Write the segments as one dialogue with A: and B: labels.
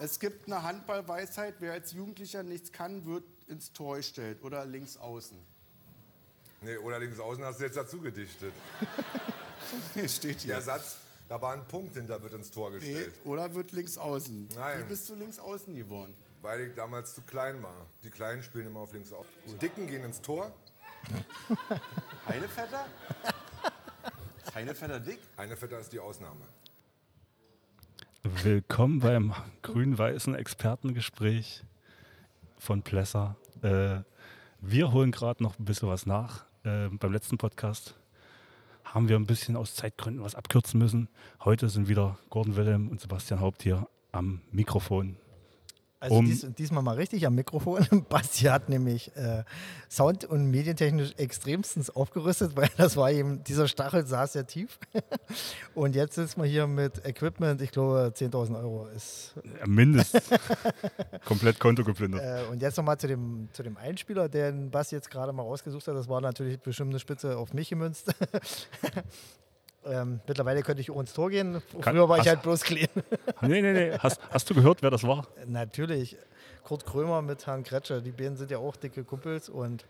A: Es gibt eine Handballweisheit, wer als Jugendlicher nichts kann, wird ins Tor gestellt oder links außen.
B: Nee, oder links außen hast du jetzt dazu gedichtet.
A: Steht hier.
B: Der Satz, da war ein Punkt hinter, wird ins Tor
A: Nee,
B: gestellt.
A: oder wird links außen.
B: Nein.
A: Wie bist du links außen geworden?
B: Weil ich damals zu klein war. Die Kleinen spielen immer auf links außen. Die Dicken gehen ins Tor.
A: Heinevetter? Ist Heinevetter dick?
B: Heinevetter ist die Ausnahme.
C: Willkommen beim grün-weißen Expertengespräch von Plesser. Äh, wir holen gerade noch ein bisschen was nach. Äh, beim letzten Podcast haben wir ein bisschen aus Zeitgründen was abkürzen müssen. Heute sind wieder Gordon Wilhelm und Sebastian Haupt hier am Mikrofon.
D: Also
C: Um-
D: dies, diesmal mal richtig am Mikrofon. Basti hat nämlich äh, sound- und medientechnisch extremstens aufgerüstet, weil das war eben, dieser Stachel saß sehr tief. und jetzt sitzen wir hier mit Equipment, ich glaube 10.000 Euro ist.
C: Ja, mindestens. Komplett Konto geplündert.
D: Äh, und jetzt nochmal zu dem, zu dem Einspieler, den Basti jetzt gerade mal rausgesucht hat. Das war natürlich bestimmt eine Spitze auf mich gemünzt. Ähm, mittlerweile könnte ich auch ins Tor gehen.
C: Kann-
D: Früher war ich
C: hast-
D: halt bloß clean.
C: Nee, nee, nee. Hast, hast du gehört, wer das war?
D: Natürlich. Kurt Krömer mit Herrn Kretscher, die beiden sind ja auch dicke Kumpels und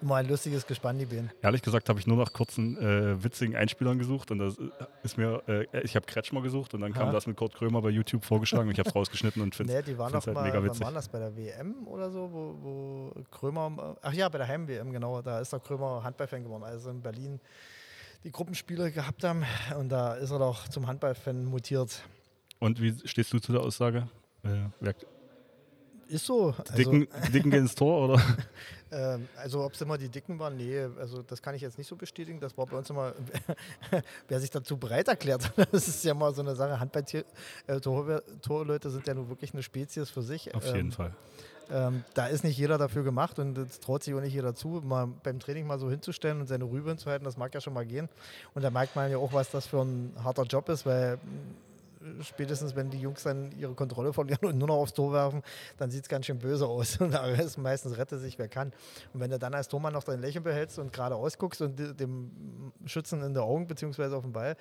D: immer ein lustiges Gespann, die beiden.
C: Ehrlich gesagt habe ich nur nach kurzen, äh, witzigen Einspielern gesucht und das ist mir, äh, ich habe Kretschmer gesucht und dann kam
D: Aha.
C: das mit Kurt Krömer bei YouTube vorgeschlagen und ich habe es rausgeschnitten und finde
D: Nee, die waren
C: es
D: doch
C: halt
D: mal,
C: mega
D: wann
C: witzig.
D: waren das bei der WM oder so, wo, wo Krömer, ach ja, bei der Heim-WM, genau, da ist der Krömer Handballfan geworden, also in Berlin die Gruppenspiele gehabt haben und da ist er doch zum Handballfan mutiert.
C: Und wie stehst du zu der Aussage? Äh,
D: Ist so.
C: die, Dicken, die Dicken gehen ins Tor, oder?
D: Ähm, also ob es immer die Dicken waren, nee, also das kann ich jetzt nicht so bestätigen. Das war bei uns immer, wer sich dazu bereit erklärt, das ist ja mal so eine Sache. Handball-Torleute sind ja nun wirklich eine Spezies für sich.
C: Auf
D: Ähm,
C: jeden Fall.
D: Ähm, da ist nicht jeder dafür gemacht und es traut sich auch nicht jeder zu, mal beim Training mal so hinzustellen und seine Rübe hinzuhalten, das mag ja schon mal gehen. Und da merkt man ja auch, was das für ein harter Job ist, weil spätestens wenn die Jungs dann ihre Kontrolle verlieren und nur noch aufs Tor werfen, dann sieht es ganz schön böse aus. Und da ist meistens rette sich, wer kann. Und wenn du dann als Tormann noch dein Lächeln behältst und gerade ausguckst und dem Schützen in der Augen beziehungsweise auf dem Ball,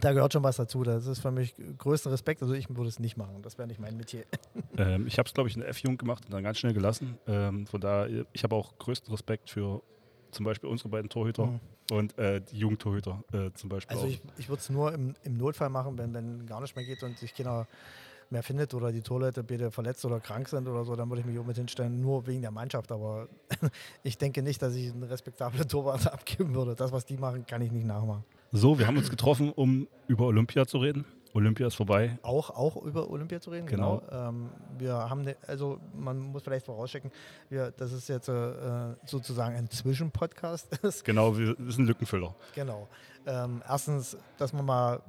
D: da gehört schon was dazu. Das ist für mich größten Respekt. Also ich würde es nicht machen. Das wäre nicht mein Metier.
C: Ähm, ich habe es, glaube ich, in der F-Jugend gemacht und dann ganz schnell gelassen. Ähm, von daher, ich habe auch größten Respekt für zum Beispiel unsere beiden Torhüter
D: Mhm.
C: Und äh, die Jugendtorhüter äh, zum Beispiel
D: Also
C: auch.
D: ich, ich würde es nur im, im Notfall machen, wenn, wenn gar nicht mehr geht und sich keiner mehr findet oder die Torleute bitte verletzt oder krank sind oder so, dann würde ich mich auch mit hinstellen, nur wegen der Mannschaft. Aber ich denke nicht, dass ich einen respektablen Torwart abgeben würde. Das, was die machen, kann ich nicht nachmachen.
C: So, wir haben uns getroffen, um über Olympia zu reden. Olympia ist vorbei.
D: Auch, auch über Olympia zu reden,
C: Genau.
D: genau. Ähm, wir haben, ne, also man muss vielleicht vorausschicken, wir, das ist jetzt äh, sozusagen ein Zwischenpodcast ist.
C: Genau, wir, sind Lückenfüller.
D: Genau. Ähm, erstens, dass wir mal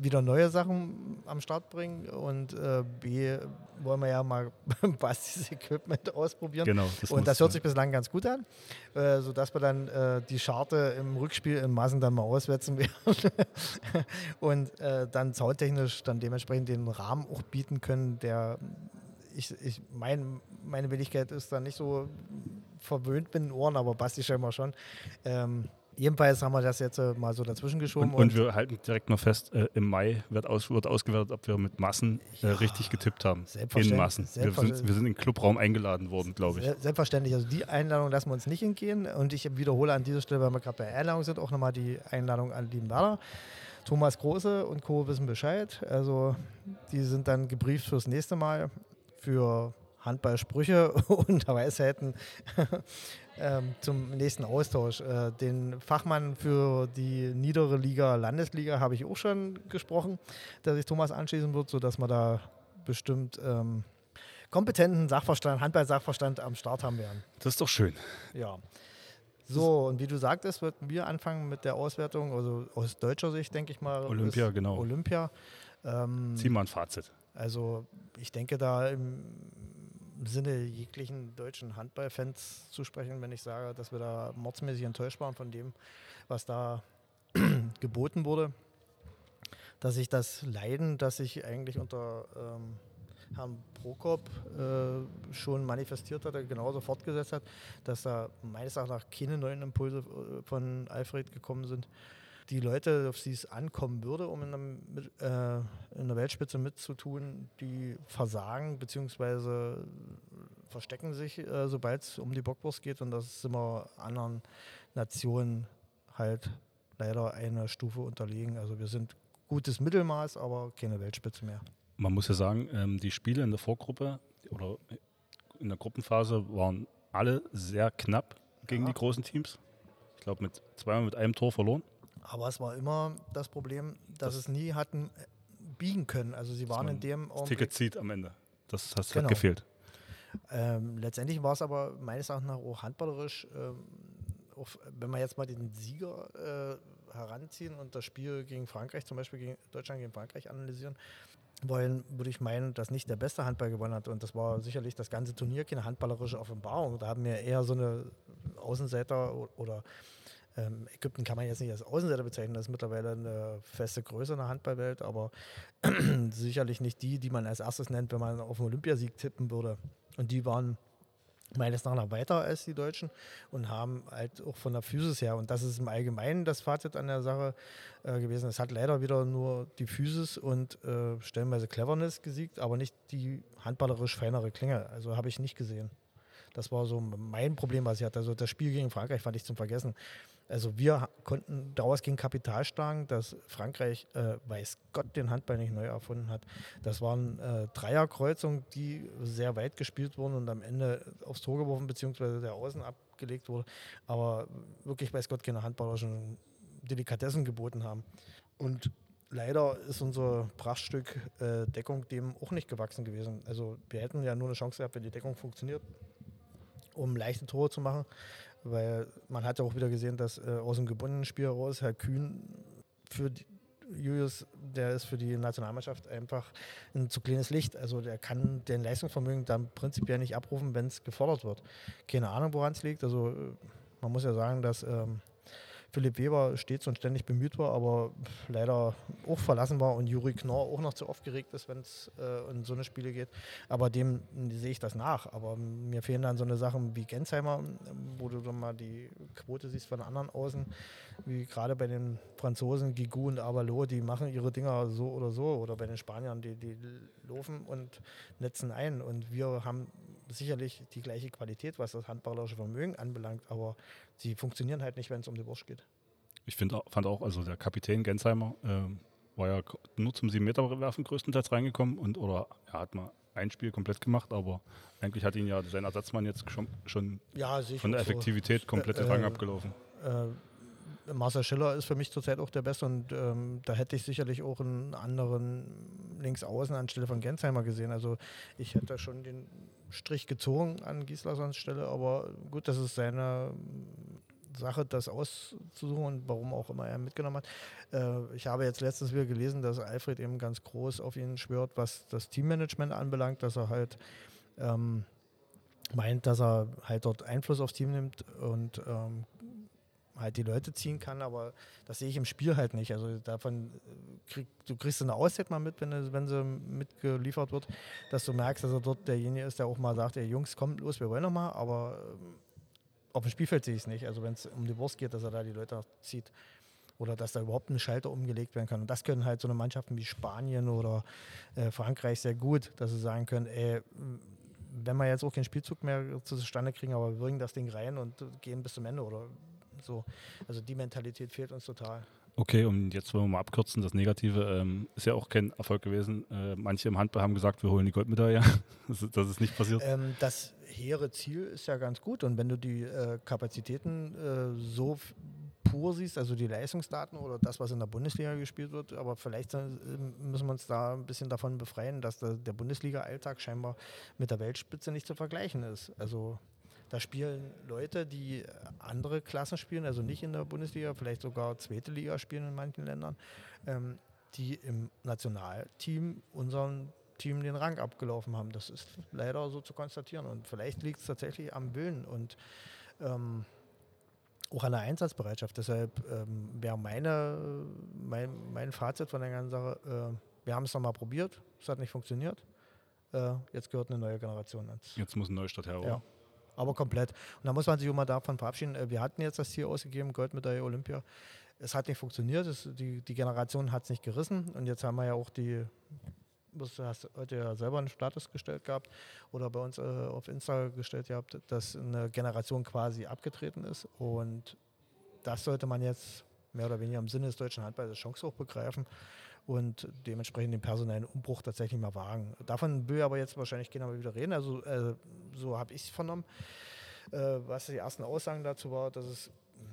D: wieder neue Sachen am Start bringen und äh, B, wollen wir ja mal Bastis Equipment ausprobieren.
C: Genau. Das
D: und das hört sich bislang ganz gut an, äh, sodass wir dann äh, die Scharte im Rückspiel in Massen dann mal auswetzen werden und äh, dann soundtechnisch dann dementsprechend den Rahmen auch bieten können, der ich, ich mein, meine Willigkeit ist da nicht so verwöhnt mit den Ohren, aber Basti scheinbar schon. Ähm, jedenfalls haben wir das jetzt äh, mal so dazwischen geschoben.
C: Und, und wir halten direkt mal fest, äh, im Mai wird, aus, wird ausgewertet, ob wir mit Massen äh, richtig getippt haben. In
D: selbstverständlich,
C: Massen. Wir sind,
D: selbstverständlich.
C: wir sind in den Clubraum eingeladen worden, glaube ich.
D: Se- Selbstverständlich. Also die Einladung lassen wir uns nicht entgehen. Und ich wiederhole an dieser Stelle, weil wir gerade bei Einladung sind, auch nochmal die Einladung an lieben Werder. Thomas Große und Co. wissen Bescheid. Also die sind dann gebrieft fürs nächste Mal für Handballsprüche und Weisheiten ähm, zum nächsten Austausch. Äh, den Fachmann für die niedere Liga, Landesliga, habe ich auch schon gesprochen, der sich Thomas anschließen wird, sodass wir da bestimmt ähm, kompetenten Sachverstand, Handball-Sachverstand am Start haben werden.
C: Das ist doch schön.
D: Ja. So, und wie du sagtest, würden wir anfangen mit der Auswertung, also aus deutscher Sicht, denke ich mal.
C: Olympia, genau.
D: Olympia. Ähm,
C: Zieh mal ein Fazit.
D: also, ich denke da im Sinne jeglichen deutschen Handballfans zu sprechen, wenn ich sage, dass wir da mordsmäßig enttäuscht waren von dem, was da geboten wurde. Dass sich das Leiden, das sich eigentlich unter ähm, Herrn Prokop äh, schon manifestiert hatte, genauso fortgesetzt hat, dass da meines Erachtens keine neuen Impulse äh, von Alfred gekommen sind. Die Leute, auf die es ankommen würde, um in der, äh, in der Weltspitze mitzutun, die versagen bzw. verstecken sich, äh, sobald es um die Bockwurst geht. Und das sind wir anderen Nationen halt leider eine Stufe unterlegen. Also wir sind gutes Mittelmaß, aber keine Weltspitze mehr.
C: Man muss ja sagen, ähm, die Spiele in der Vorgruppe oder in der Gruppenphase waren alle sehr knapp gegen
D: Ja.
C: die großen Teams. Ich glaube, mit zweimal mit einem Tor verloren.
D: Aber es war immer das Problem, dass es nie hatten äh, biegen können. Also sie waren in dem
C: Das Ticket zieht am Ende. Das, das
D: Genau.
C: hat gefehlt.
D: Ähm, letztendlich war es aber meines Erachtens nach auch handballerisch, ähm, auch, wenn wir jetzt mal den Sieger äh, heranziehen und das Spiel gegen Frankreich, zum Beispiel gegen Deutschland gegen Frankreich analysieren wollen, würde ich meinen, dass nicht der beste Handball gewonnen hat. Und das war sicherlich das ganze Turnier keine handballerische Offenbarung. Da haben wir eher so eine Außenseiter oder ähm, Ägypten kann man jetzt nicht als Außenseiter bezeichnen, das ist mittlerweile eine feste Größe in der Handballwelt, aber sicherlich nicht die, die man als erstes nennt, wenn man auf einen Olympiasieg tippen würde. Und die waren meines Erachtens weiter als die Deutschen und haben halt auch von der Physis her, und das ist im Allgemeinen das Fazit an der Sache äh, gewesen, es hat leider wieder nur die Physis und äh, stellenweise Cleverness gesiegt, aber nicht die handballerisch feinere Klinge. Also habe ich nicht gesehen. Das war so mein Problem, was ich hatte. Also das Spiel gegen Frankreich fand ich zum Vergessen. Also wir konnten daraus gegen Kapital schlagen, dass Frankreich, äh, weiß Gott, den Handball nicht neu erfunden hat. Das waren äh, Dreierkreuzungen, die sehr weit gespielt wurden und am Ende aufs Tor geworfen bzw. der Außen abgelegt wurde. Aber wirklich, weiß Gott, keine handballerischen Delikatessen geboten haben. Und leider ist unser Prachtstück äh, Deckung dem auch nicht gewachsen gewesen. Also wir hätten ja nur eine Chance gehabt, wenn die Deckung funktioniert, um leichte Tore zu machen. Weil man hat ja auch wieder gesehen, dass äh, aus dem gebundenen Spiel heraus Herr Kühn für die, Julius, der ist für die Nationalmannschaft einfach ein zu kleines Licht. Also der kann den Leistungsvermögen dann prinzipiell nicht abrufen, wenn es gefordert wird. Keine Ahnung, woran es liegt. Also äh, man muss ja sagen, dass ähm, Philipp Weber stets und ständig bemüht war, aber leider auch verlassen war und Juri Knorr auch noch zu aufgeregt ist, wenn es äh, in so eine Spiele geht. Aber dem sehe ich das nach. Aber mir fehlen dann so eine Sachen wie Gensheimer, wo du dann mal die Quote siehst von anderen Außen, wie gerade bei den Franzosen, Gigou und Avalo, die machen ihre Dinger so oder so. Oder bei den Spaniern, die, die laufen und netzen ein. Und wir haben sicherlich die gleiche Qualität, was das handballerische Vermögen anbelangt, aber sie funktionieren halt nicht, wenn es um die Wurst geht.
C: Ich find, fand auch, also der Kapitän Gensheimer ähm, war ja nur zum 7-Meter-Werfen größtenteils reingekommen und oder er hat mal ein Spiel komplett gemacht, aber eigentlich hat ihn ja sein Ersatzmann jetzt schon, schon
D: Ja, ich
C: von der
D: auch so.
C: Effektivität komplett den
D: Äh,
C: Rang
D: äh,
C: abgelaufen.
D: Äh, Marcel Schiller ist für mich zurzeit auch der Beste und ähm, da hätte ich sicherlich auch einen anderen Linksaußen anstelle von Gensheimer gesehen. Also ich hätte schon den Strich gezogen an Gislassons Stelle, aber gut, das ist seine Sache, das auszusuchen und warum auch immer er mitgenommen hat. Äh, ich habe jetzt letztens wieder gelesen, dass Alfred eben ganz groß auf ihn schwört, was das Teammanagement anbelangt, dass er halt ähm, meint, dass er halt dort Einfluss aufs Team nimmt und ähm, halt die Leute ziehen kann, aber das sehe ich im Spiel halt nicht. Also davon äh, krieg, du kriegst eine Auszeit mal mit, wenn, wenn sie mitgeliefert wird, dass du merkst, dass er dort derjenige ist, der auch mal sagt, ey Jungs, kommt los, wir wollen noch mal, aber ähm, auf dem Spielfeld sehe ich es nicht. Also wenn es um die Wurst geht, dass er da die Leute zieht. Oder dass da überhaupt ein Schalter umgelegt werden kann. Und das können halt so eine Mannschaften wie Spanien oder äh, Frankreich sehr gut, dass sie sagen können, ey, wenn wir jetzt auch keinen Spielzug mehr zustande kriegen, aber wir bringen das Ding rein und gehen bis zum Ende oder so. Also die Mentalität fehlt uns total.
C: Okay, und jetzt wollen wir mal abkürzen. Das Negative ähm, ist ja auch kein Erfolg gewesen. Äh, manche im Handball haben gesagt, wir holen die Goldmedaille. das, ist, das ist nicht passiert.
D: Ähm, das hehre Ziel ist ja ganz gut und wenn du die äh, Kapazitäten äh, so pur siehst, also die Leistungsdaten oder das, was in der Bundesliga gespielt wird, aber vielleicht äh, müssen wir uns da ein bisschen davon befreien, dass der, der Bundesliga-Alltag scheinbar mit der Weltspitze nicht zu vergleichen ist. Also da spielen Leute, die andere Klassen spielen, also nicht in der Bundesliga, vielleicht sogar zweite Liga spielen in manchen Ländern, ähm, die im Nationalteam unseren Team den Rang abgelaufen haben. Das ist leider so zu konstatieren. Und vielleicht liegt es tatsächlich am Willen und ähm, auch an der Einsatzbereitschaft. Deshalb ähm, wäre meine, mein, mein Fazit von der ganzen Sache, äh, wir haben es nochmal probiert, es hat nicht funktioniert. Äh, jetzt gehört eine neue Generation ans.
C: Jetzt muss ein Neustadt her. oder?
D: Ja. Aber komplett. Und da muss man sich mal davon verabschieden. äh, Wir hatten jetzt das Ziel ausgegeben, Goldmedaille Olympia. es hat nicht funktioniert, es, die, die Generation hat es nicht gerissen und jetzt haben wir ja auch die, du hast heute ja selber einen Status gestellt gehabt oder bei uns äh, auf Insta gestellt gehabt, dass eine Generation quasi abgetreten ist und das sollte man jetzt mehr oder weniger im Sinne des deutschen Handballs als Chance auch begreifen und dementsprechend den personellen Umbruch tatsächlich mal wagen. Davon will aber jetzt wahrscheinlich mal wieder reden, also äh, so habe ich es vernommen. Äh, was die ersten Aussagen dazu war, dass es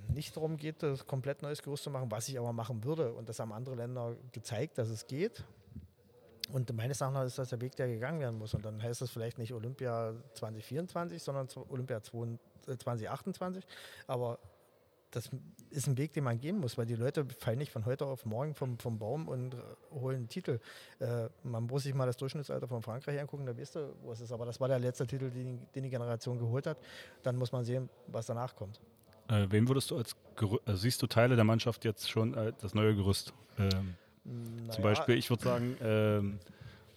D: nicht darum geht, das komplett neues Gerüst zu machen, was ich aber machen würde. Und das haben andere Länder gezeigt, dass es geht. Und meines Erachtens ist das der Weg, der gegangen werden muss. Und dann heißt das vielleicht nicht Olympia 2024, sondern Olympia 2028. Äh, aber das ist ein Weg, den man gehen muss, weil die Leute fallen nicht von heute auf morgen vom, vom Baum und holen einen Titel. Äh, man muss sich mal das Durchschnittsalter von Frankreich angucken, da weißt du, wo es ist. Aber das war der letzte Titel, den, den die Generation geholt hat. Dann muss man sehen, was danach kommt.
C: Äh, wen würdest du als Gerü äh, siehst du Teile der Mannschaft jetzt schon äh, das neue Gerüst? Ähm, naja. Zum Beispiel, ich würde sagen, ähm,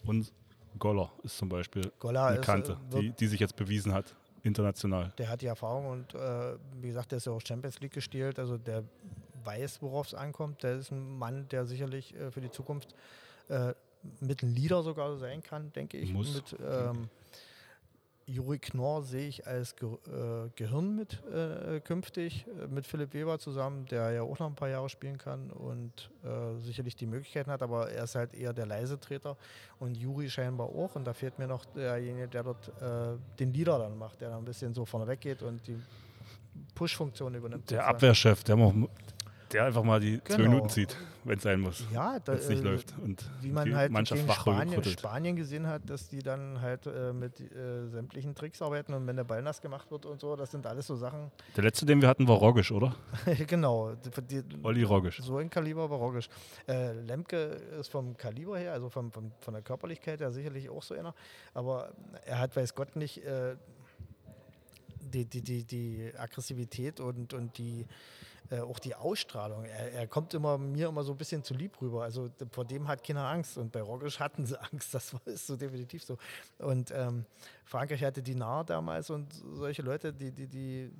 C: und Goller ist zum Beispiel
D: Goller
C: eine Kante, ist, äh, die, die sich jetzt bewiesen hat, international.
D: Der hat die Erfahrung und äh, wie gesagt, der ist ja auch Champions League gespielt, also der weiß, worauf es ankommt. Der ist ein Mann, der sicherlich äh, für die Zukunft äh, mit einem Leader sogar sein kann, denke ich.
C: Muss.
D: Mit, ähm, Juri Knorr sehe ich als Ge äh, Gehirn mit äh, künftig, äh, mit Philipp Weber zusammen, der ja auch noch ein paar Jahre spielen kann und äh, sicherlich die Möglichkeiten hat, aber er ist halt eher der leise Treter und Juri scheinbar auch und da fehlt mir noch derjenige, der dort äh, den Leader dann macht, der dann ein bisschen so vorne weg geht und die Push-Funktion übernimmt.
C: Der Abwehrchef, der, der einfach mal die genau. zwei Minuten zieht, wenn es sein muss.
D: Ja,
C: wenn es nicht äh, läuft. Und
D: wie man halt Mannschaft gegen Spanien, Spanien, gesehen hat, dass die dann halt äh, mit äh, sämtlichen Tricks arbeiten und wenn der Ball nass gemacht wird und so, das sind alles so Sachen.
C: Der letzte, den wir hatten, war Roggisch, oder?
D: genau.
C: Die, Olli Roggisch.
D: So ein Kaliber war Roggisch. Äh, Lemke ist vom Kaliber her, also vom, vom, von der Körperlichkeit her sicherlich auch so einer, aber er hat, weiß Gott nicht, äh, die, die, die, die Aggressivität und, und die äh, auch die Ausstrahlung. Er, er, kommt immer mir immer so ein bisschen zu lieb rüber. Also vor dem hat keiner Angst. Und bei Rogisch hatten sie Angst. Das ist so definitiv so. Und ähm, Frankreich hatte die Nahe damals und solche Leute, die, die, die,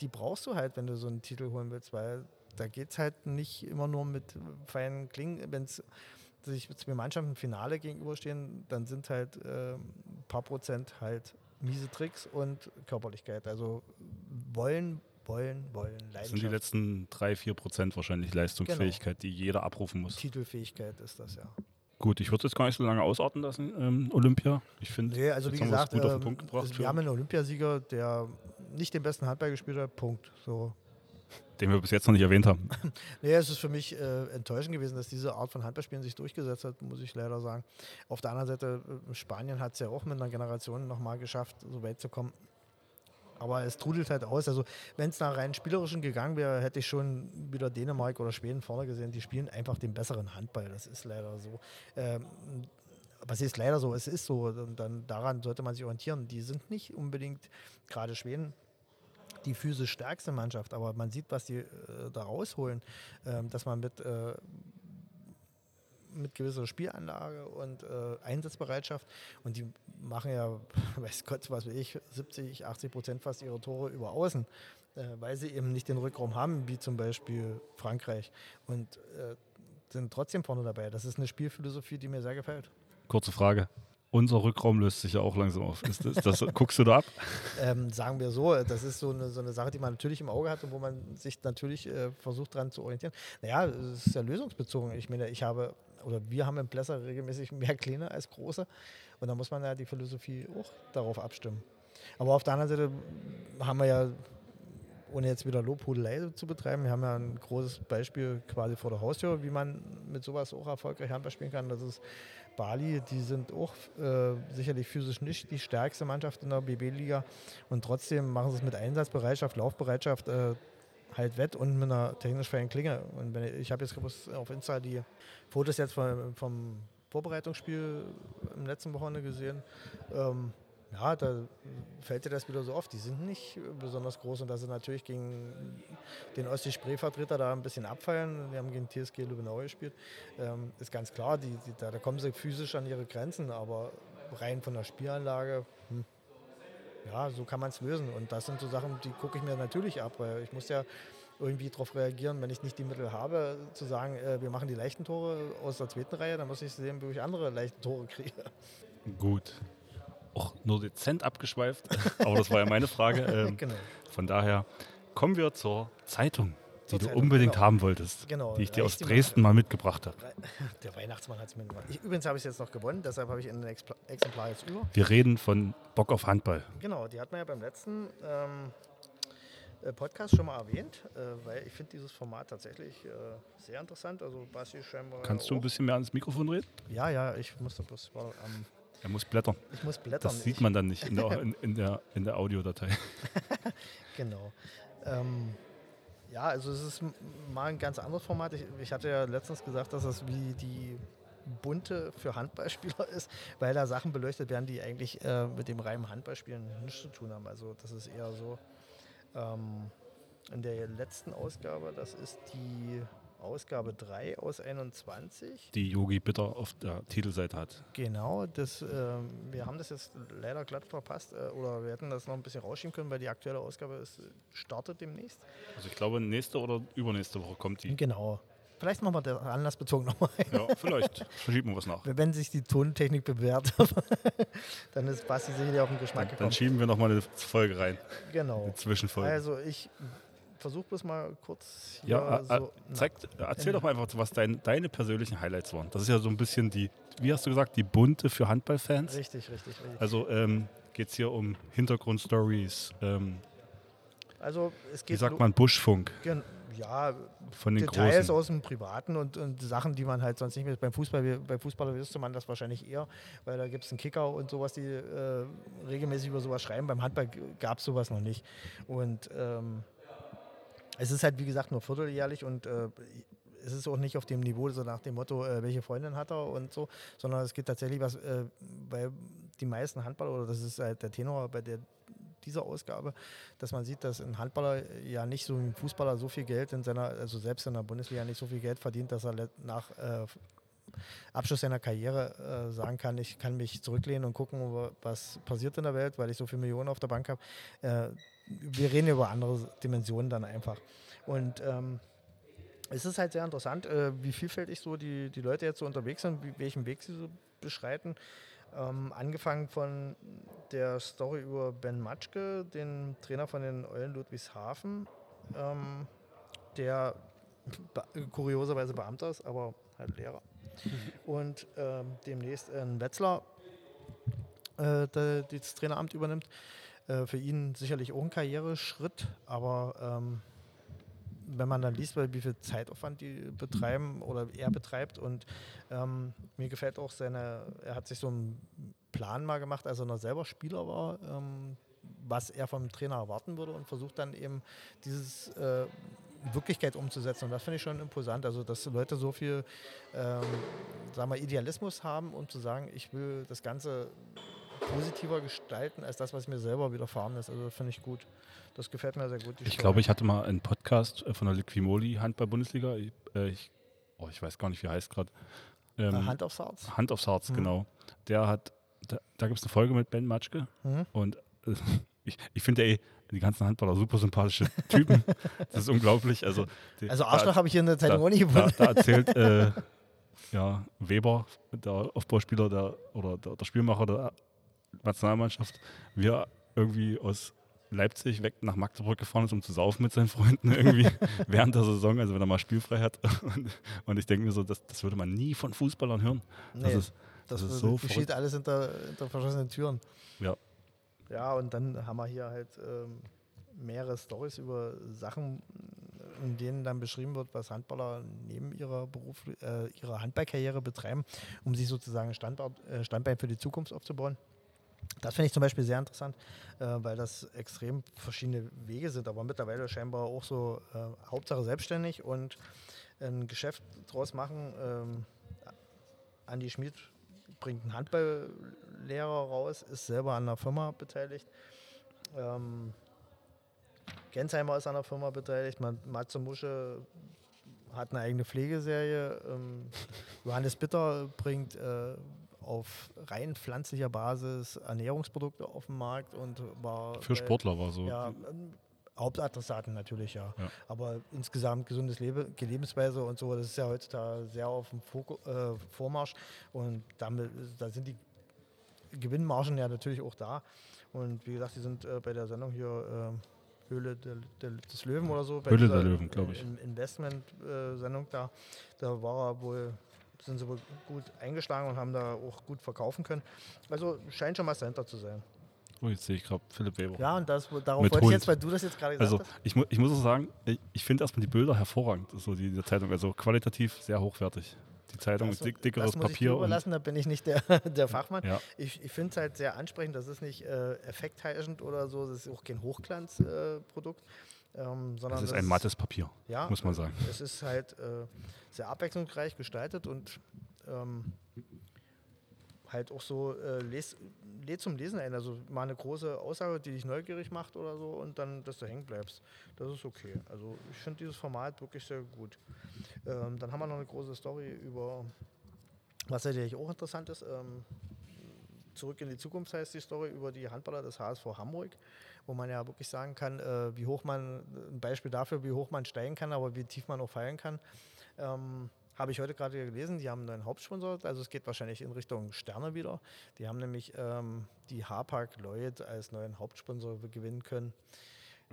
D: die brauchst du halt, wenn du so einen Titel holen willst, weil da geht es halt nicht immer nur mit feinen Klingen. Wenn es sich zwei Mannschaften im Finale gegenüberstehen, dann sind halt äh, ein paar Prozent halt miese Tricks und Körperlichkeit. Also wollen wollen, wollen, Leidenschaft.
C: Das sind die letzten drei, vier Prozent wahrscheinlich Leistungsfähigkeit, genau. die jeder abrufen muss.
D: Titelfähigkeit ist das, ja.
C: Gut, ich würde es jetzt gar nicht so lange ausarten lassen, ähm, Olympia. Ich finde,
D: nee, also wie gesagt, gut auf den ähm, Punkt gebracht. Also wir haben einen Olympiasieger, der nicht den besten Handball gespielt hat, Punkt. So.
C: Den wir bis jetzt noch nicht erwähnt haben.
D: nee, es ist für mich äh, enttäuschend gewesen, dass diese Art von Handballspielen sich durchgesetzt hat, muss ich leider sagen. Auf der anderen Seite, äh, Spanien hat es ja auch mit einer Generation nochmal geschafft, so weit zu kommen aber es trudelt halt aus. Also wenn es nach rein spielerischen gegangen wäre, hätte ich schon wieder Dänemark oder Schweden vorne gesehen. Die spielen einfach den besseren Handball. Das ist leider so. Ähm, aber es ist leider so, es ist so. Und dann daran sollte man sich orientieren. Die sind nicht unbedingt, gerade Schweden, die physisch stärkste Mannschaft, aber man sieht, was die äh, da rausholen, ähm, dass man mit äh, mit gewisser Spielanlage und äh, Einsatzbereitschaft. Und die machen ja, weiß Gott, was weiß ich, 70, 80 Prozent fast ihrer Tore über Außen, äh, weil sie eben nicht den Rückraum haben, wie zum Beispiel Frankreich. Und äh, sind trotzdem vorne dabei. Das ist eine Spielphilosophie, die mir sehr gefällt.
C: Kurze Frage. Unser Rückraum löst sich ja auch langsam auf. Ist das, das guckst du da ab?
D: Ähm, sagen wir so, das ist so eine, so eine Sache, die man natürlich im Auge hat und wo man sich natürlich äh, versucht, daran zu orientieren. Naja, es ist ja lösungsbezogen. Ich meine, ich habe oder wir haben im Plesser regelmäßig mehr kleine als große. Und da muss man ja die Philosophie auch darauf abstimmen. Aber auf der anderen Seite haben wir ja, ohne jetzt wieder Lobhudelei zu betreiben, wir haben ja ein großes Beispiel quasi vor der Haustür, wie man mit sowas auch erfolgreich Handball spielen kann. Das ist Bali, die sind auch äh, sicherlich physisch nicht die stärkste Mannschaft in der BB-Liga und trotzdem machen sie es mit Einsatzbereitschaft, Laufbereitschaft äh, halt wett und mit einer technisch freien Klinge. Und ich, ich habe jetzt auf Insta die Fotos jetzt vom, vom Vorbereitungsspiel im letzten Wochenende gesehen. Ähm, ja, da fällt dir das wieder so auf. Die sind nicht besonders groß und da sind natürlich gegen den Ostsee-Spree-Vertreter da ein bisschen abfallen. Die haben gegen TSG Lübbenau gespielt. Ähm, ist ganz klar, die, die, da, da, kommen sie physisch an ihre Grenzen, aber rein von der Spielanlage, hm, ja, so kann man es lösen. Und das sind so Sachen, die gucke ich mir natürlich ab, weil ich muss ja irgendwie darauf reagieren, wenn ich nicht die Mittel habe, zu sagen, äh, wir machen die leichten Tore aus der zweiten Reihe, dann muss ich sehen, wie ich andere leichte Tore kriege.
C: Gut. Auch nur dezent abgeschweift, aber das war ja meine Frage. Ähm,
D: genau.
C: Von daher kommen wir zur Zeitung, die
D: Zur
C: du
D: Zeitung,
C: unbedingt
D: genau.
C: haben wolltest,
D: Genau,
C: die ich dir aus
D: die.
C: Dresden mal mitgebracht habe.
D: Der Weihnachtsmann hat es mir gemacht. Ich, übrigens habe ich es jetzt noch gewonnen, deshalb habe ich ein Exemplar jetzt über.
C: Wir reden von Bock auf Handball.
D: Genau, die hat man ja beim letzten ähm, äh, Podcast schon mal erwähnt, äh, weil ich finde dieses Format tatsächlich äh, sehr interessant. Also Basti scheinbar.
C: Kannst du ein bisschen mehr ans Mikrofon reden?
D: Ja, ja, ich musste bloß mal, ähm,
C: Er muss blättern.
D: ich muss blättern.
C: Das sieht
D: ich,
C: man dann nicht in der, in, in der, in der Audiodatei.
D: Genau. Ähm, ja, also es ist mal ein ganz anderes Format. Ich, ich hatte ja letztens gesagt, dass das wie die bunte für Handballspieler ist, weil da Sachen beleuchtet werden, die eigentlich äh, mit dem reinen Handballspielen nichts zu tun haben. Also das ist eher so ähm, in der letzten Ausgabe, das ist die Ausgabe 3 aus 21.
C: Die Yogi Bitter auf der Titelseite hat.
D: Genau, das, ähm, wir haben das jetzt leider glatt verpasst äh, oder wir hätten das noch ein bisschen rausschieben können, weil die aktuelle Ausgabe ist, startet demnächst.
C: Also ich glaube, nächste oder übernächste Woche kommt die.
D: Genau. Vielleicht machen wir das anlassbezogen nochmal.
C: Ja, vielleicht verschieben wir was nach.
D: Wenn sich die Tontechnik bewährt, dann ist Basti sicherlich auf den Geschmack
C: Dann
D: gekommen.
C: schieben wir nochmal eine Folge rein,
D: Genau.
C: eine Zwischenfolge.
D: Also ich versuche bloß mal kurz hier
C: ja, äh,
D: so.
C: äh, zeig, erzähl doch mal einfach, was dein, deine persönlichen Highlights waren. Das ist ja so ein bisschen die, wie hast du gesagt, die bunte für Handballfans.
D: richtig, richtig, richtig.
C: Also ähm, geht es hier um Hintergrundstories, ähm,
D: Also es
C: wie
D: geht
C: sagt
D: lo-
C: man, Buschfunk
D: gen- ja,
C: von den
D: Details
C: Großen.
D: aus dem Privaten und, und Sachen, die man halt sonst nicht mehr. Beim Fußball, wie- bei Fußballer wüsste man das wahrscheinlich eher, weil da gibt es einen Kicker und sowas, die äh, regelmäßig über sowas schreiben. Beim Handball gab es sowas noch nicht. Und ähm, es ist halt, wie gesagt, nur vierteljährlich und äh, es ist auch nicht auf dem Niveau, so nach dem Motto, äh, welche Freundin hat er und so, sondern es geht tatsächlich was, äh, weil die meisten Handballer, oder das ist halt der Tenor bei der, dieser Ausgabe, dass man sieht, dass ein Handballer ja nicht so ein Fußballer so viel Geld in seiner, also selbst in der Bundesliga nicht so viel Geld verdient, dass er nach äh, Abschluss seiner Karriere äh, sagen kann, ich kann mich zurücklehnen und gucken, was passiert in der Welt, weil ich so viele Millionen auf der Bank habe. Äh, wir reden über andere Dimensionen dann einfach. Und ähm, es ist halt sehr interessant, äh, wie vielfältig so die, die Leute jetzt so unterwegs sind, wie, welchen Weg sie so beschreiten. Ähm, angefangen von der Story über Ben Matschke, den Trainer von den Eulen Ludwigshafen, ähm, der be kurioserweise Beamter ist, aber halt Lehrer. Und ähm, demnächst ein Wetzlar äh, der, das Traineramt übernimmt. Äh, für ihn sicherlich auch ein Karriereschritt, aber ähm, wenn man dann liest, wie viel Zeitaufwand die betreiben oder er betreibt und ähm, mir gefällt auch seine, er hat sich so einen Plan mal gemacht, als er noch selber Spieler war, ähm, was er vom Trainer erwarten würde und versucht dann eben dieses äh, Wirklichkeit umzusetzen. Und das finde ich schon imposant. Also, dass Leute so viel ähm, sagen wir, Idealismus haben, um zu sagen, ich will das Ganze positiver gestalten als das, was mir selber widerfahren ist. Also, finde ich gut. Das gefällt mir sehr gut.
C: Ich
D: Story.
C: glaube, ich hatte mal einen Podcast äh, von der Liquimoli Handball-Bundesliga. Ich, äh, ich, oh, ich weiß gar nicht, wie er heißt gerade.
D: Äh,
C: Ähm,
D: Hand aufs Herz.
C: Hand aufs Herz,
D: Mhm.
C: genau. Der hat, da, da gibt es eine Folge mit Ben Matschke
D: Mhm.
C: und äh, ich, ich finde ey, die ganzen Handballer super sympathische Typen. das ist unglaublich. Also, die,
D: Also
C: da-
D: Arschloch habe ich hier in der Zeitung
C: da,
D: auch nicht
C: da,
D: gefunden.
C: da erzählt äh, ja, Weber, der Aufbauspieler der, oder der, der Spielmacher der Nationalmannschaft, wie er irgendwie aus Leipzig weg nach Magdeburg gefahren ist, um zu saufen mit seinen Freunden irgendwie während der Saison, also wenn er mal spielfrei hat. Und, und ich denke mir so, das, das würde man nie von Fußballern hören. Das
D: Nee,
C: ist,
D: Das,
C: das ist
D: so geschieht
C: verrückt.
D: alles hinter, hinter verschlossenen Türen.
C: Ja.
D: Ja, und dann haben wir hier halt ähm, mehrere Stories über Sachen, in denen dann beschrieben wird, was Handballer neben ihrer Beruf, äh, ihrer Handballkarriere betreiben, um sich sozusagen Standort, äh, Standbein für die Zukunft aufzubauen. Das finde ich zum Beispiel sehr interessant, äh, weil das extrem verschiedene Wege sind, aber mittlerweile scheinbar auch so äh, Hauptsache selbstständig und ein Geschäft draus machen. Ähm, Andi Schmid bringt einen Handballlehrer raus, ist selber an der Firma beteiligt. Ähm, Gensheimer ist an der Firma beteiligt. Matze Musche hat eine eigene Pflegeserie. Ähm, Johannes Bitter bringt äh, auf rein pflanzlicher Basis Ernährungsprodukte auf den Markt und war
C: für
D: bei-
C: Sportler war so.
D: ja, ähm, Hauptadressaten natürlich, ja.
C: Ja.
D: Aber insgesamt gesundes Lebe, Lebensweise und so, das ist ja heutzutage sehr auf dem Foku, äh, Vormarsch. Und damit, da sind die Gewinnmargen ja natürlich auch da. Und wie gesagt, die sind äh, bei der Sendung hier äh, Höhle der, der, des Löwen oder so.
C: Höhle der Löwen, glaub ich.
D: In, Investment-Sendung da. Da war er wohl, sind sie wohl gut eingeschlagen und haben da auch gut verkaufen können. Also scheint schon was dahinter zu sein.
C: Oh, jetzt sehe ich gerade Philipp Weber.
D: Ja, und das, darauf
C: Mit
D: wollte ich jetzt, weil du das jetzt gerade gesagt
C: Also
D: hast.
C: ich, mu ich muss auch sagen, ich, ich finde erstmal die Bilder hervorragend, so die, die Zeitung. Also qualitativ sehr hochwertig. Die Zeitung
D: Das-
C: mit dick, dickeres
D: das muss ich
C: Papier. Und,
D: überlassen, da bin ich nicht der, der Fachmann.
C: ja,
D: Ich, ich finde es halt sehr ansprechend, das ist nicht äh, effektheischend oder so, das ist auch kein Hochglanzprodukt, äh, ähm, sondern
C: das ist ein mattes Papier,
D: ja,
C: muss man sagen.
D: Es ist halt äh, sehr abwechslungsreich gestaltet und ähm, halt auch so äh, les, lädt zum Lesen ein. Also mal eine große Aussage, die dich neugierig macht oder so und dann, dass du hängen bleibst. Das ist okay. Also ich finde dieses Format wirklich sehr gut. Ähm, dann haben wir noch eine große Story über, was natürlich auch interessant ist. Ähm, Zurück in die Zukunft heißt die Story über die Handballer des HSV Hamburg, wo man ja wirklich sagen kann, äh, wie hoch man, ein Beispiel dafür, wie hoch man steigen kann, aber wie tief man auch fallen kann. Ähm, habe ich heute gerade gelesen, die haben einen neuen Hauptsponsor, also es geht wahrscheinlich in Richtung Sterne wieder. Die haben nämlich ähm, die Hapag Lloyd als neuen Hauptsponsor gewinnen können.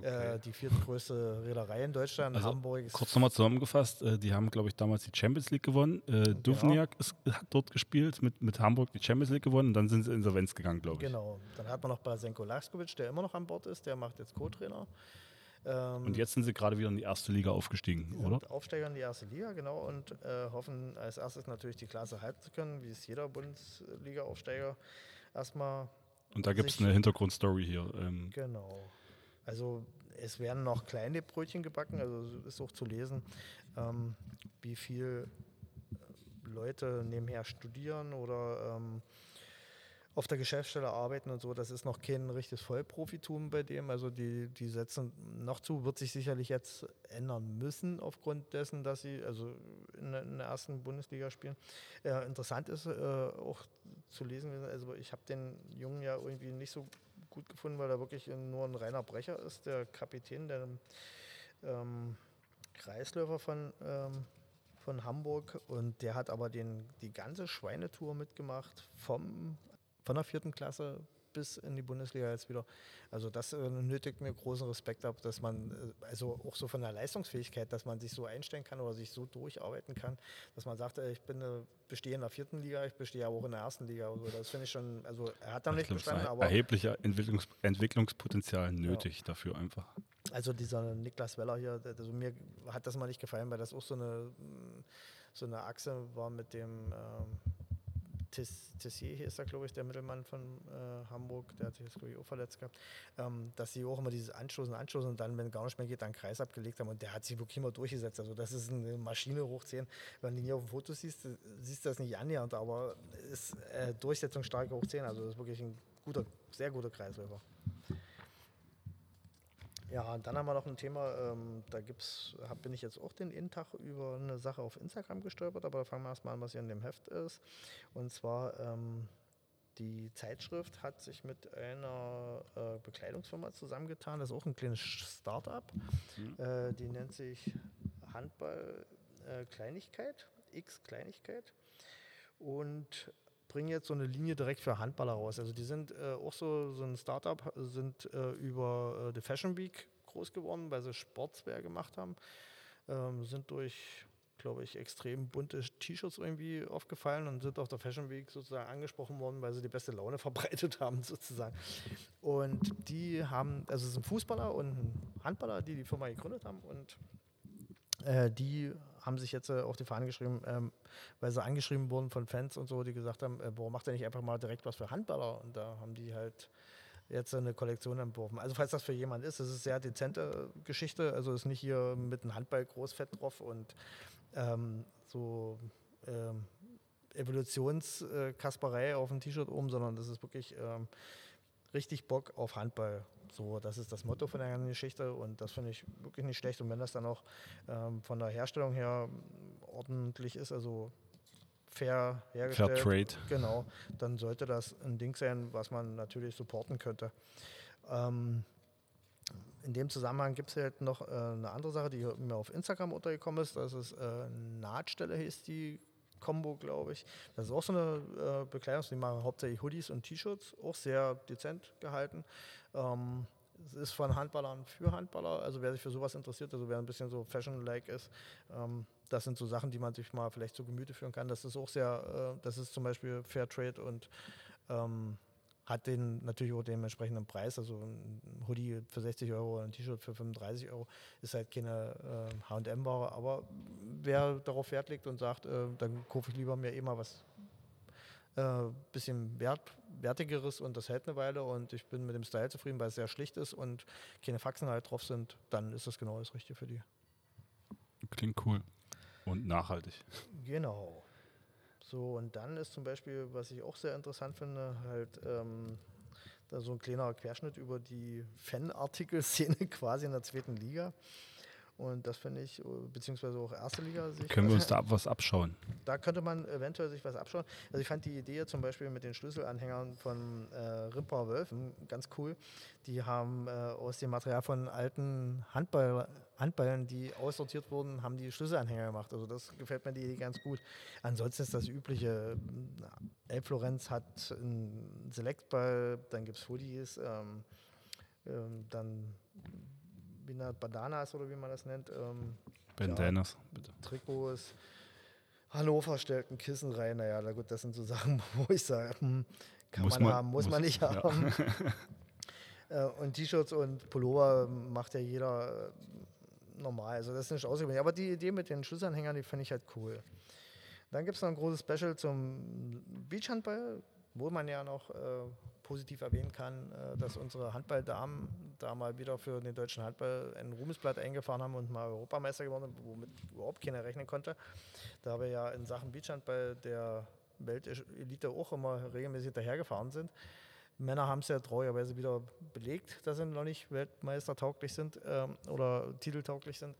D: Äh, die viertgrößte Reederei in Deutschland,
C: Also,
D: Hamburg ist
C: Kurz nochmal zusammengefasst, äh, die haben, glaube ich, damals die Champions League gewonnen. Äh, Duvniak ist, hat dort gespielt, mit, mit Hamburg die Champions League gewonnen und dann sind sie in Insolvenz gegangen, glaube ich.
D: Genau. Dann hat man noch Basenko Laskovic, der immer noch an Bord ist, der macht jetzt Co-Trainer. Ähm,
C: Und jetzt sind sie gerade wieder in die erste Liga aufgestiegen, oder?
D: Aufsteiger in die erste Liga, genau, und äh, hoffen als erstes natürlich die Klasse halten zu können, wie es jeder Bundesliga-Aufsteiger erstmal
C: Und da gibt es eine Hintergrundstory hier. Ähm,
D: Genau. Also es werden noch kleine Brötchen gebacken, also es ist auch zu lesen, ähm, wie viel äh, Leute nebenher studieren oder ähm, auf der Geschäftsstelle arbeiten und so. Das ist noch kein richtiges Vollprofitum bei dem. Also die, die setzen noch zu, wird sich sicherlich jetzt ändern müssen aufgrund dessen, dass sie also in, der- in der ersten Bundesliga spielen. Äh, interessant ist äh, auch zu lesen, also ich habe den Jungen ja irgendwie nicht so gut gefunden, weil er wirklich nur ein reiner Brecher ist. Der Kapitän, der ähm, Kreisläufer von, ähm, von Hamburg und der hat aber den, die ganze Schweinetour mitgemacht vom, von der vierten Klasse bis in die Bundesliga jetzt wieder. Also das äh, nötigt mir großen Respekt ab, dass man, äh, also auch so von der Leistungsfähigkeit, dass man sich so einstellen kann oder sich so durcharbeiten kann, dass man sagt, äh, ich bin, äh, bestehe in der vierten Liga, ich bestehe aber auch in der ersten Liga. Also das finde ich schon, also er hat da
C: ich
D: nicht bestanden, aber
C: erheblicher Entwicklungs Entwicklungspotenzial nötig dafür einfach.
D: Also dieser Niklas Weller hier, also mir hat das mal nicht gefallen, weil das auch so eine, mm, so eine Achse war mit dem ähm, Tissier, hier ist er, glaube ich, der Mittelmann von äh, Hamburg, der hat sich jetzt, glaube ich, auch verletzt gehabt, ähm, dass sie auch immer dieses Anstoßen, Anstoßen und dann, wenn gar nicht mehr geht, dann einen Kreis abgelegt haben und der hat sich wirklich immer durchgesetzt. Also das ist eine Maschine hoch 10. Wenn du ihn hier auf dem Foto siehst, siehst du das nicht annähernd, aber ist äh, durchsetzungsstark hoch 10. Also das ist wirklich ein guter, sehr guter Kreisläufer. Ja, und dann haben wir noch ein Thema, ähm, da gibt's, hab, bin ich jetzt auch den Intag über eine Sache auf Instagram gestolpert, aber da fangen wir erstmal an, was hier in dem Heft ist. Und zwar, ähm, die Zeitschrift hat sich mit einer äh, Bekleidungsfirma zusammengetan, das ist auch ein kleines Start-up, äh, die nennt sich Handball äh, Kleinigkeit, X Kleinigkeit. Und bringen jetzt so eine Linie direkt für Handballer raus. Also die sind äh, auch so, so ein Startup, sind äh, über äh, die Fashion Week groß geworden, weil sie Sportswear gemacht haben, ähm, sind durch, glaube ich, extrem bunte T-Shirts irgendwie aufgefallen und sind auf der Fashion Week sozusagen angesprochen worden, weil sie die beste Laune verbreitet haben sozusagen. Und die haben, also es sind Fußballer und Handballer, die die Firma gegründet haben und äh, die haben sich jetzt äh, auf die Fahne geschrieben, ähm, weil sie angeschrieben wurden von Fans und so, die gesagt haben, äh, warum macht ihr nicht einfach mal direkt was für Handballer? Und da haben die halt jetzt eine Kollektion entworfen. Also falls das für jemand ist, das ist eine sehr dezente Geschichte, also ist nicht hier mit einem Handball großfett drauf und ähm, so ähm, Evolutionskasperei auf dem T-Shirt oben, sondern das ist wirklich ähm, richtig Bock auf Handball. So, das ist das Motto von der ganzen Geschichte und das finde ich wirklich nicht schlecht. Und wenn das dann auch ähm, von der Herstellung her ordentlich ist, also fair hergestellt,
C: Fair Trade.
D: genau, dann sollte das ein Ding sein, was man natürlich supporten könnte. Ähm, in dem Zusammenhang gibt es halt noch äh, eine andere Sache, die mir auf Instagram untergekommen ist. Das ist äh, Nahtstelle, hieß die Combo, glaube ich. Das ist auch so eine äh, Bekleidung, die machen hauptsächlich Hoodies und T-Shirts, auch sehr dezent gehalten. Ähm, es ist von Handballern für Handballer, also wer sich für sowas interessiert, also wer ein bisschen so Fashion-like ist, ähm, das sind so Sachen, die man sich mal vielleicht zu Gemüte führen kann. Das ist auch sehr, äh, das ist zum Beispiel Fairtrade und ähm, hat den natürlich auch dementsprechenden Preis. Also ein Hoodie für 60 Euro, ein T-Shirt für 35 Euro ist halt keine äh, HM-Ware. Aber wer darauf Wert legt und sagt, äh, dann kaufe ich lieber mir eh mal was äh, bisschen wert, wertigeres und das hält eine Weile und ich bin mit dem Style zufrieden, weil es sehr schlicht ist und keine Faxen halt drauf sind, dann ist das genau das Richtige für die.
C: Klingt cool. Und nachhaltig.
D: Genau. So, und dann ist zum Beispiel, was ich auch sehr interessant finde, halt ähm, da so ein kleiner Querschnitt über die Fanartikel-Szene quasi in der zweiten Liga. Und das finde ich, beziehungsweise auch erste Liga.
C: Können wir uns da was abschauen?
D: Da könnte man eventuell sich was abschauen. Also ich fand die Idee zum Beispiel mit den Schlüsselanhängern von äh, Rimper Wölfen ganz cool. Die haben äh, aus dem Material von alten Handball, Handballen, die aussortiert wurden, haben die Schlüsselanhänger gemacht. Also das gefällt mir die Idee ganz gut. Ansonsten ist das übliche. Elf Florenz hat einen Selectball, dann gibt es Hoodies, ähm, ähm, dann Binat Bananas oder wie man das nennt. Ähm,
C: Bandanas,
D: ja, bitte. Trikots. Hannover stellt ein Kissen rein. Naja, na gut, das sind so Sachen, wo ich sage, hm, kann muss man, man, haben, muss, muss man nicht ja. haben. Äh, und T-Shirts und Pullover macht ja jeder äh, normal. Also das ist nicht ausgewählt. Aber die Idee mit den Schlüsselanhängern, die finde ich halt cool. Dann gibt es noch ein großes Special zum Beachhandball, wo man ja noch äh, positiv erwähnen kann, äh, dass unsere Handballdamen da mal wieder für den deutschen Handball ein Ruhmesblatt eingefahren haben und mal Europameister geworden sind, womit überhaupt keiner rechnen konnte. Da wir ja in Sachen Beachhandball der Weltelite auch immer regelmäßig dahergefahren sind. Männer haben es ja traurigerweise wieder belegt, dass sie noch nicht Weltmeistertauglich sind ähm, oder titeltauglich sind.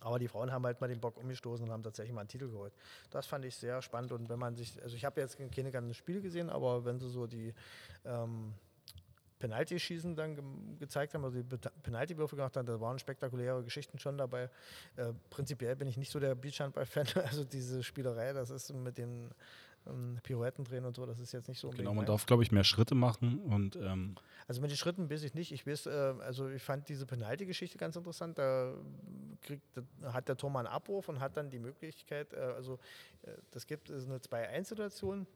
D: Aber die Frauen haben halt mal den Bock umgestoßen und haben tatsächlich mal einen Titel geholt. Das fand ich sehr spannend. Und wenn man sich, also ich habe jetzt keine ganzen Spiele gesehen, aber wenn sie so die ähm, Penalty-Schießen dann ge gezeigt haben, also die Penalty-Würfe gemacht haben, da waren spektakuläre Geschichten schon dabei. Äh, prinzipiell bin ich nicht so der Beachhandball-Fan, also diese Spielerei, das ist mit den ähm, Pirouetten drehen und so, das ist jetzt nicht so
C: Genau, man darf, glaube ich, mehr Schritte machen und ähm
D: also mit den Schritten weiß ich nicht. Ich weiß, äh, also ich fand diese Penalty-Geschichte ganz interessant. Da, kriegt, da hat der Tormann einen Abruf und hat dann die Möglichkeit, äh, also äh, das gibt es eine 2-1-Situation.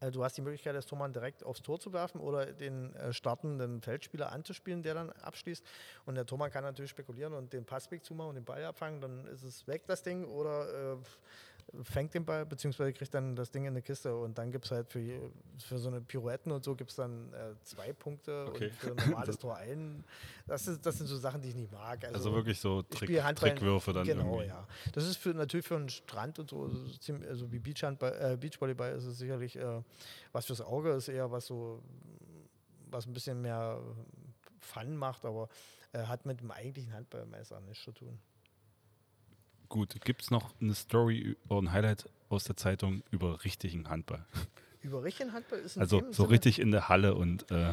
D: Also du hast die Möglichkeit, das Tormann direkt aufs Tor zu werfen oder den äh, startenden Feldspieler anzuspielen, der dann abschließt. Und der Tormann kann natürlich spekulieren und den Passweg zumachen und den Ball abfangen, dann ist es weg, das Ding. Oder äh, fängt den Ball, beziehungsweise kriegt dann das Ding in eine Kiste und dann gibt es halt für, für so eine Pirouetten und so gibt es dann äh, zwei Punkte okay. und für ein normales Tor ein. Das, ist, das sind so Sachen, die ich nicht mag.
C: Also, also wirklich so Trick, Trickwürfe dann
D: Genau, irgendwie. ja. Das ist für, natürlich für einen Strand und so, ziemlich, also wie Beachhandball, äh, Beachvolleyball ist es sicherlich äh, was fürs Auge, ist eher was so, was ein bisschen mehr Fun macht, aber äh, hat mit dem eigentlichen Handball nichts zu tun.
C: Gut, gibt es noch eine Story oder ein Highlight aus der Zeitung über richtigen Handball?
D: Über richtigen Handball ist
C: ein Also so Sinne richtig in der Halle und äh,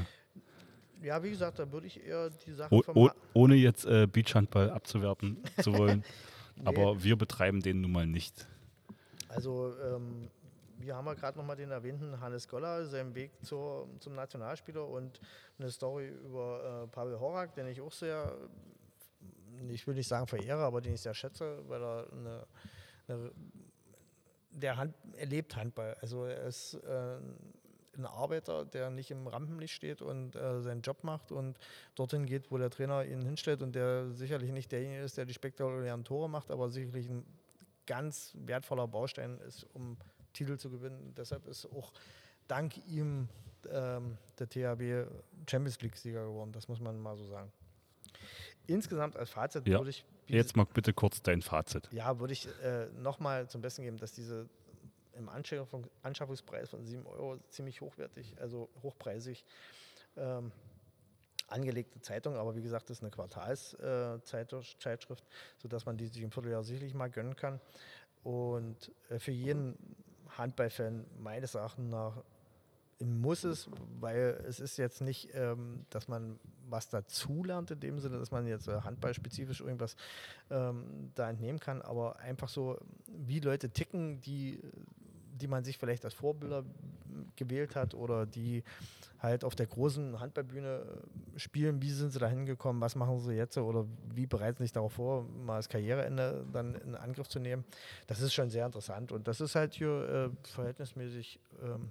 D: ja, wie gesagt, da würde ich eher die Sache
C: oh, ohne jetzt äh, Beachhandball abzuwerten zu wollen. nee. Aber wir betreiben den nun mal nicht.
D: Also ähm, wir haben ja gerade nochmal den erwähnten Hannes Goller, seinen Weg zur, zum Nationalspieler und eine Story über äh, Pavel Horak, den ich auch sehr ich will nicht sagen verehre, aber den ich sehr schätze, weil er eine, eine der Hand, er lebt Handball. Also er ist äh, ein Arbeiter, der nicht im Rampenlicht steht und äh, seinen Job macht und dorthin geht, wo der Trainer ihn hinstellt und der sicherlich nicht derjenige ist, der die spektakulären Tore macht, aber sicherlich ein ganz wertvoller Baustein ist, um Titel zu gewinnen. Deshalb ist auch dank ihm ähm, der THW Champions League-Sieger geworden. Das muss man mal so sagen insgesamt als Fazit
C: ja. würde ich. Jetzt mal bitte kurz dein Fazit.
D: Ja, würde ich äh, nochmal zum Besten geben, dass diese im Anschaffungspreis von 7 Euro ziemlich hochwertig, also hochpreisig ähm, angelegte Zeitung, aber wie gesagt, das ist eine Quartalszeitschrift, äh, sodass man die sich im Vierteljahr sicherlich mal gönnen kann. Und äh, für jeden Handballfan meines Erachtens nach muss es, weil es ist jetzt nicht, ähm, dass man was dazu lernt in dem Sinne, dass man jetzt äh, handballspezifisch irgendwas ähm, da entnehmen kann, aber einfach so, wie Leute ticken, die, die man sich vielleicht als Vorbilder gewählt hat oder die halt auf der großen Handballbühne äh, spielen, wie sind sie da hingekommen, was machen sie jetzt oder wie bereiten sie sich darauf vor, mal das Karriereende dann in Angriff zu nehmen. Das ist schon sehr interessant und das ist halt hier äh, verhältnismäßig ähm,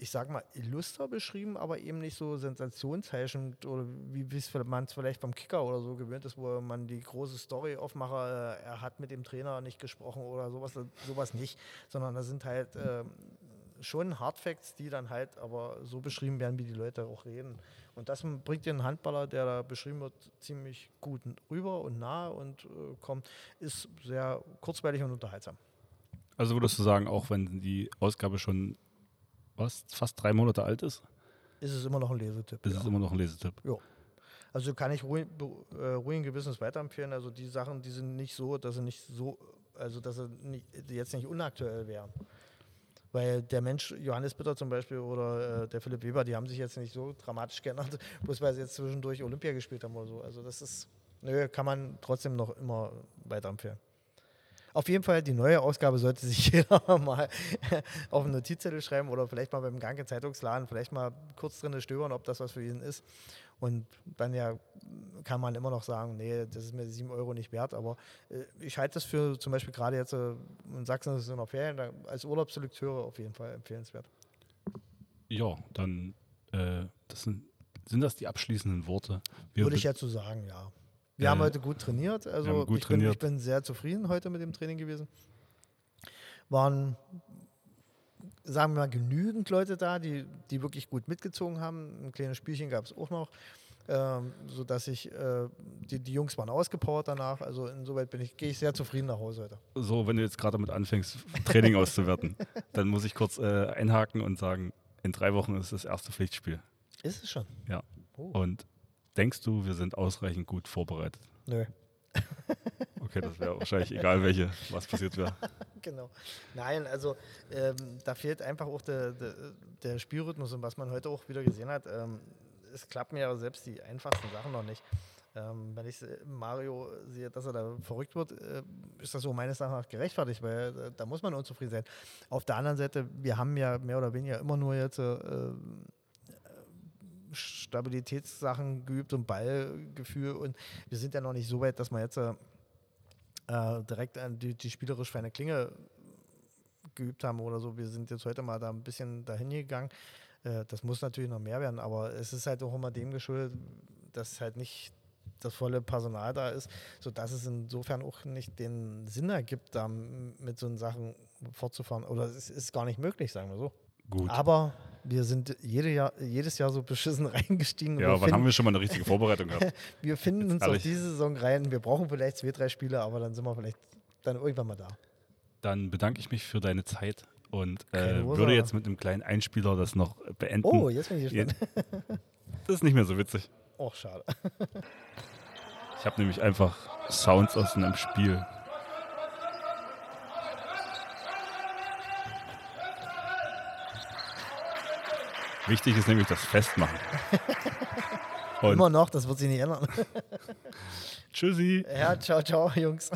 D: ich sag mal, illuster beschrieben, aber eben nicht so sensationsheischend oder wie man es vielleicht beim Kicker oder so gewöhnt ist, wo man die große Story aufmache, äh, er hat mit dem Trainer nicht gesprochen oder sowas, sowas nicht, sondern das sind halt äh, schon Hardfacts, die dann halt aber so beschrieben werden, wie die Leute auch reden. Und das bringt den Handballer, der da beschrieben wird, ziemlich gut rüber und nah und äh, kommt, ist sehr kurzweilig und unterhaltsam.
C: Also würdest du sagen, auch wenn die Ausgabe schon was fast drei Monate alt ist,
D: ist es immer noch ein Lesetipp.
C: ist
D: ja.
C: es immer noch ein Lesetipp.
D: Ja. Also kann ich ruhig, äh, ruhigen Gewissens weiterempfehlen. Also die Sachen, die sind nicht so, dass sie nicht so, also dass sie nicht, jetzt nicht unaktuell wären. Weil der Mensch, Johannes Bitter zum Beispiel oder äh, der Philipp Weber, die haben sich jetzt nicht so dramatisch geändert, bloß weil sie jetzt zwischendurch Olympia gespielt haben oder so. Also das ist, nö, kann man trotzdem noch immer weiterempfehlen. Auf jeden Fall, die neue Ausgabe sollte sich jeder mal auf einen Notizzettel schreiben oder vielleicht mal beim Gang in Zeitungsladen, vielleicht mal kurz drin stöbern, ob das was für ihn ist. Und dann ja kann man immer noch sagen, nee, das ist mir 7 Euro nicht wert. Aber äh, ich halte das für zum Beispiel gerade jetzt äh, in Sachsen ist es noch Ferien, da, als Urlaubsselekteure auf jeden Fall empfehlenswert.
C: Ja, dann äh, das sind, sind das die abschließenden Worte. Wir
D: Würde ich jetzt so sagen, ja. Wir
C: Äh,
D: haben heute gut trainiert. Also
C: gut
D: ich, bin,
C: trainiert.
D: ich bin sehr zufrieden heute mit dem Training gewesen. Waren, sagen wir mal, genügend Leute da, die, die wirklich gut mitgezogen haben. Ein kleines Spielchen gab es auch noch. Ähm, sodass ich, äh, die, die Jungs waren ausgepowert danach. Also insoweit bin ich, gehe ich sehr zufrieden nach Hause heute.
C: so, wenn du jetzt gerade damit anfängst, Training auszuwerten, dann muss ich kurz äh, einhaken und sagen, in drei Wochen ist das erste Pflichtspiel.
D: Ist es schon?
C: Ja.
D: Oh.
C: Und denkst du, wir sind ausreichend gut vorbereitet?
D: Nö.
C: Okay, das wäre wahrscheinlich egal, welche, was passiert wäre.
D: Genau. Nein, also ähm, da fehlt einfach auch der, der, der Spielrhythmus und was man heute auch wieder gesehen hat. Ähm, es klappen ja selbst die einfachsten Sachen noch nicht. Ähm, wenn ich äh, Mario sehe, dass er da verrückt wird, äh, ist das so meines Erachtens gerechtfertigt, weil äh, da muss man unzufrieden sein. Auf der anderen Seite, wir haben ja mehr oder weniger immer nur jetzt äh, Stabilitätssachen geübt und Ballgefühl und wir sind ja noch nicht so weit, dass man jetzt äh, direkt an die, die spielerisch feine Klinge geübt haben oder so. Wir sind jetzt heute mal da ein bisschen dahin gegangen. Äh, das muss natürlich noch mehr werden, aber es ist halt auch immer dem geschuldet, dass halt nicht das volle Personal da ist, sodass es insofern auch nicht den Sinn ergibt, da mit so Sachen fortzufahren. Oder es ist gar nicht möglich, sagen wir so.
C: Gut.
D: Aber wir sind jede Jahr, jedes Jahr so beschissen reingestiegen.
C: ja, wann
D: finden,
C: haben wir schon mal eine richtige Vorbereitung gehabt?
D: wir finden
C: Jetzt
D: uns auf
C: ehrlich.
D: diese Saison rein. Wir brauchen vielleicht zwei, drei Spiele, aber dann sind wir vielleicht dann irgendwann mal da.
C: Dann bedanke ich mich für deine Zeit und äh, würde jetzt mit einem kleinen Einspieler das noch beenden.
D: Oh, jetzt bin ich gespannt.
C: Das ist nicht mehr so witzig.
D: Oh, schade.
C: Ich habe nämlich einfach Sounds aus einem Spiel. Wichtig ist nämlich das Festmachen. Und
D: Immer noch, das wird sich nicht ändern.
C: tschüssi.
D: Ja, ciao, ciao, Jungs.